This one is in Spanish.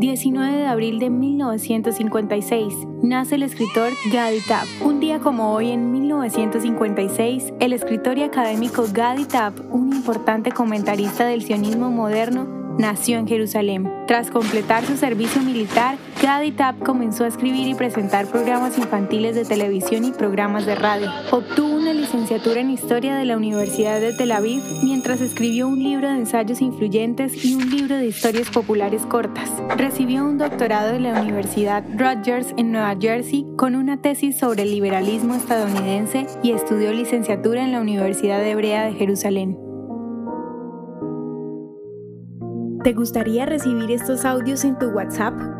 19 de abril de 1956, nace el escritor Gadi Tab. Un día como hoy, en 1956, el escritor y académico Gadi Tab, un importante comentarista del sionismo moderno, nació en Jerusalén. Tras completar su servicio militar, Gadi Tab comenzó a escribir y presentar programas infantiles de televisión y programas de radio. Obtuvo una licenciatura en Historia de la Universidad de Tel Aviv mientras escribió un libro de ensayos influyentes y un libro de historias populares cortas. Recibió un doctorado de la Universidad Rutgers en Nueva Jersey con una tesis sobre el liberalismo estadounidense y estudió licenciatura en la Universidad Hebrea de Jerusalén. ¿Te gustaría recibir estos audios en tu WhatsApp?